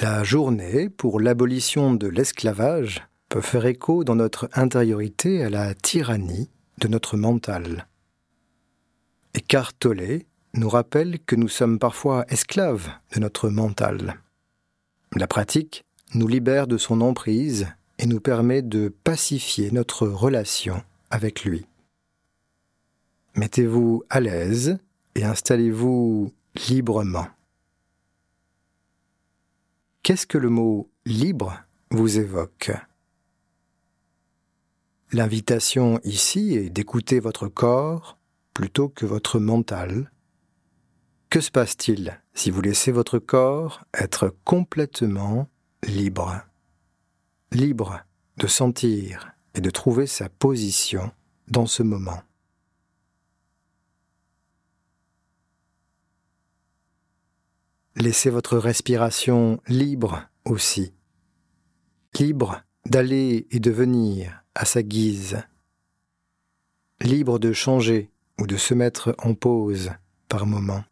La journée pour l'abolition de l'esclavage peut faire écho dans notre intériorité à la tyrannie de notre mental. Eckhart Tolle nous rappelle que nous sommes parfois esclaves de notre mental. La pratique nous libère de son emprise et nous permet de pacifier notre relation avec lui. Mettez-vous à l'aise et installez-vous librement. Qu'est-ce que le mot libre vous évoque? L'invitation ici est d'écouter votre corps plutôt que votre mental. Que se passe-t-il si vous laissez votre corps être complètement libre? Libre de sentir et de trouver sa position dans ce moment. Laissez votre respiration libre aussi. Libre d'aller et de venir à sa guise. Libre de changer ou de se mettre en pause par moment.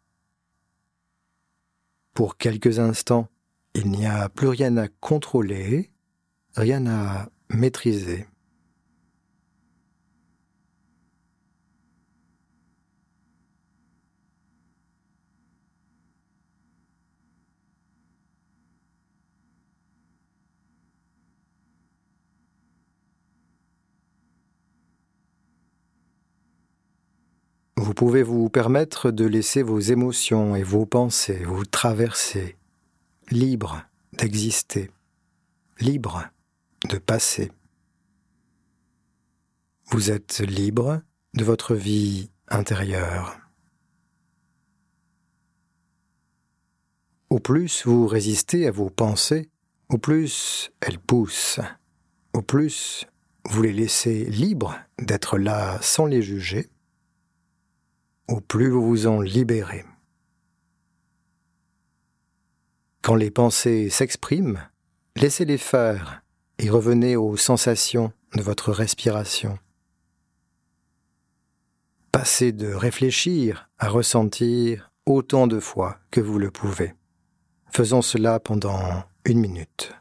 Pour quelques instants, il n'y a plus rien à contrôler, rien à maîtriser. Vous pouvez vous permettre de laisser vos émotions et vos pensées vous traverser, libre d'exister, libre de passer. Vous êtes libre de votre vie intérieure. Au plus vous résistez à vos pensées, au plus elles poussent, au plus vous les laissez libres d'être là sans les juger, au plus vous vous en libérez. Quand les pensées s'expriment, laissez-les faire et revenez aux sensations de votre respiration. Passez de réfléchir à ressentir autant de fois que vous le pouvez. Faisons cela pendant une minute.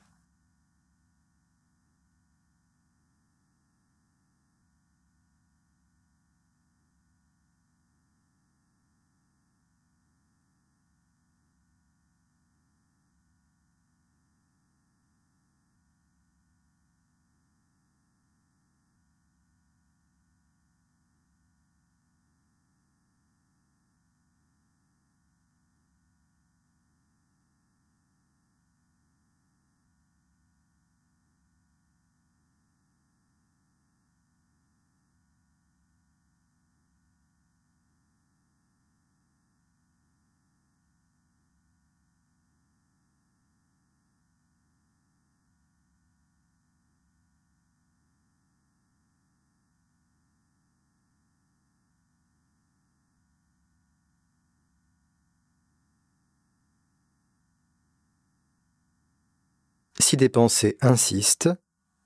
Si des pensées insistent,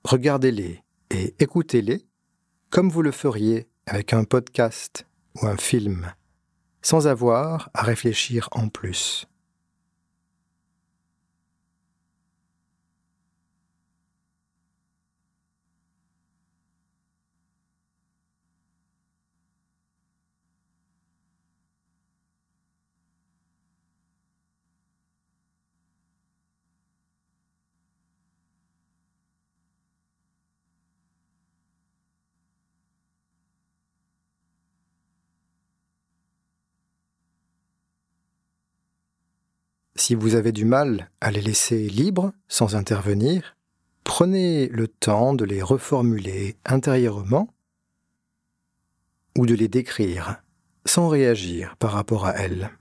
regardez-les et écoutez-les comme vous le feriez avec un podcast ou un film, sans avoir à réfléchir en plus. Si vous avez du mal à les laisser libres sans intervenir, prenez le temps de les reformuler intérieurement ou de les décrire sans réagir par rapport à elles.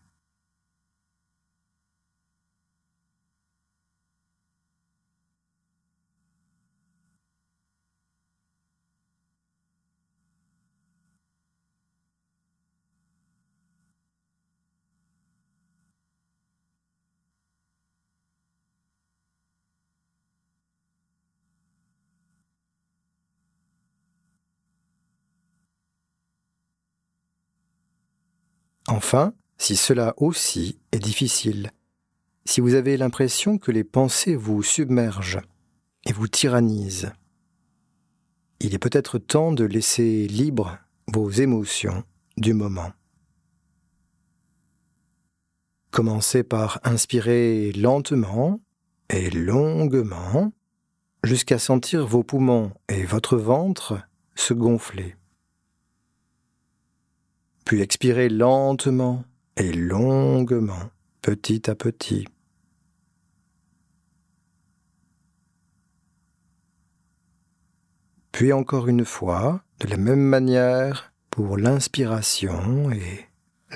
Enfin, si cela aussi est difficile, Si vous avez l'impression que les pensées vous submergent et vous tyrannisent, il est peut-être temps de laisser libres vos émotions du moment. Commencez par inspirer lentement et longuement jusqu'à sentir vos poumons et votre ventre se gonfler. Puis expirez lentement et longuement, petit à petit. Puis encore une fois, de la même manière pour l'inspiration et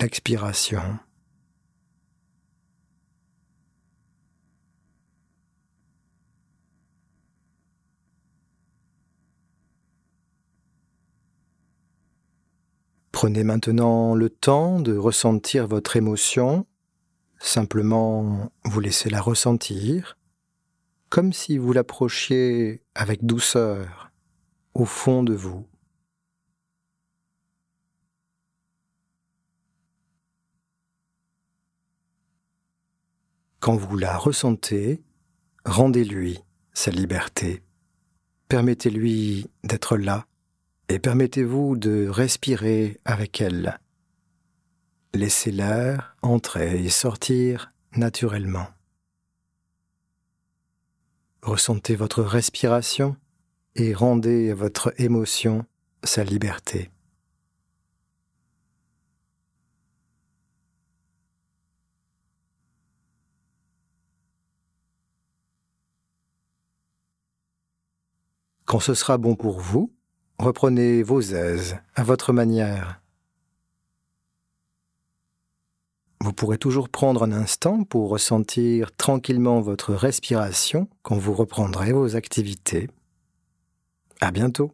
l'expiration. Prenez maintenant le temps de ressentir votre émotion, simplement vous laissez la ressentir, comme si vous l'approchiez avec douceur au fond de vous. Quand vous la ressentez, rendez-lui sa liberté. Permettez-lui d'être là et permettez-vous de respirer avec elle. Laissez l'air entrer et sortir naturellement. Ressentez votre respiration et rendez à votre émotion sa liberté. Quand ce sera bon pour vous, Reprenez vos aises à votre manière. Vous pourrez toujours prendre un instant pour ressentir tranquillement votre respiration quand vous reprendrez vos activités. À bientôt.